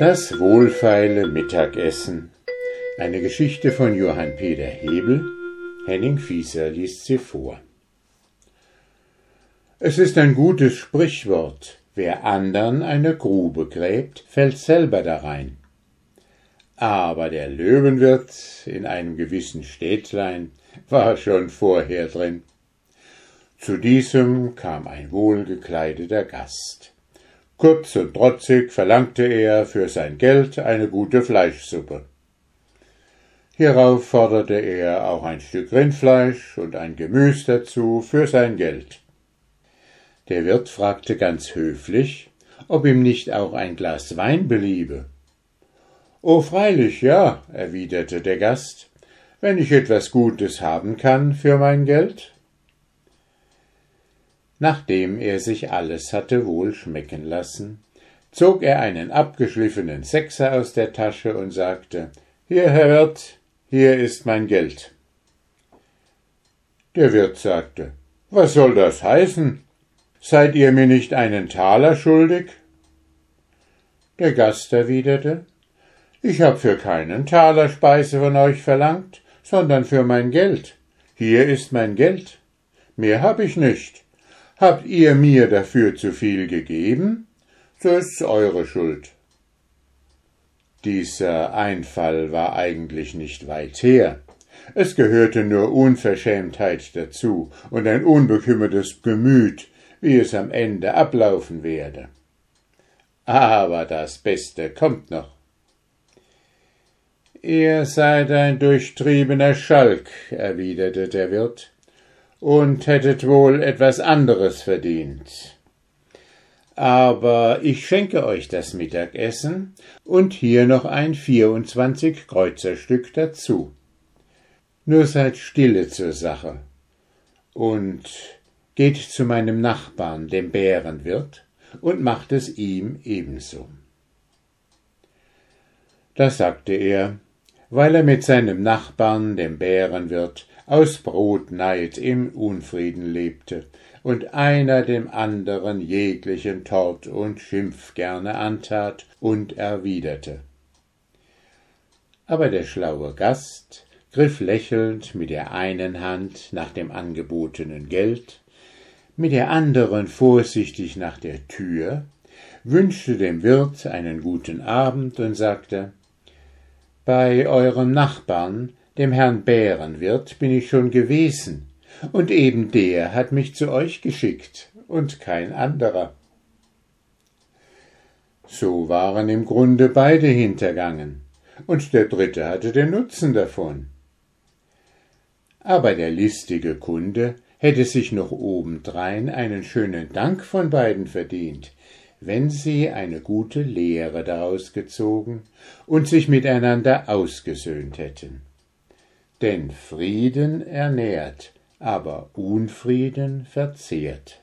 Das wohlfeile Mittagessen. Eine Geschichte von Johann Peter Hebel. Henning Fieser liest sie vor. Es ist ein gutes Sprichwort. Wer andern eine Grube gräbt, fällt selber darein. Aber der Löwenwirt in einem gewissen Städtlein war schon vorher drin. Zu diesem kam ein wohlgekleideter Gast. Kurz und trotzig verlangte er für sein Geld eine gute Fleischsuppe. Hierauf forderte er auch ein Stück Rindfleisch und ein Gemüs dazu für sein Geld. Der Wirt fragte ganz höflich, ob ihm nicht auch ein Glas Wein beliebe. Oh, freilich, ja, erwiderte der Gast, wenn ich etwas Gutes haben kann für mein Geld. Nachdem er sich alles hatte wohl schmecken lassen, zog er einen abgeschliffenen Sechser aus der Tasche und sagte Hier, Herr Wirt, hier ist mein Geld. Der Wirt sagte Was soll das heißen? Seid ihr mir nicht einen Taler schuldig? Der Gast erwiderte Ich hab für keinen Taler Speise von euch verlangt, sondern für mein Geld. Hier ist mein Geld. Mehr hab ich nicht. Habt ihr mir dafür zu viel gegeben? So ist's eure Schuld. Dieser Einfall war eigentlich nicht weit her. Es gehörte nur Unverschämtheit dazu und ein unbekümmertes Gemüt, wie es am Ende ablaufen werde. Aber das Beste kommt noch. Ihr seid ein durchtriebener Schalk, erwiderte der Wirt und hättet wohl etwas anderes verdient. Aber ich schenke euch das Mittagessen und hier noch ein vierundzwanzig Kreuzerstück dazu. Nur seid stille zur Sache und geht zu meinem Nachbarn, dem Bärenwirt, und macht es ihm ebenso. Da sagte er, weil er mit seinem Nachbarn, dem Bärenwirt, aus Brotneid im Unfrieden lebte und einer dem anderen jeglichen Tort und Schimpf gerne antat und erwiderte. Aber der schlaue Gast griff lächelnd mit der einen Hand nach dem angebotenen Geld, mit der anderen vorsichtig nach der Tür, wünschte dem Wirt einen guten Abend und sagte Bei eurem Nachbarn dem Herrn Bärenwirt bin ich schon gewesen, und eben der hat mich zu euch geschickt und kein anderer. So waren im Grunde beide hintergangen, und der dritte hatte den Nutzen davon. Aber der listige Kunde hätte sich noch obendrein einen schönen Dank von beiden verdient, wenn sie eine gute Lehre daraus gezogen und sich miteinander ausgesöhnt hätten. Denn Frieden ernährt, aber Unfrieden verzehrt.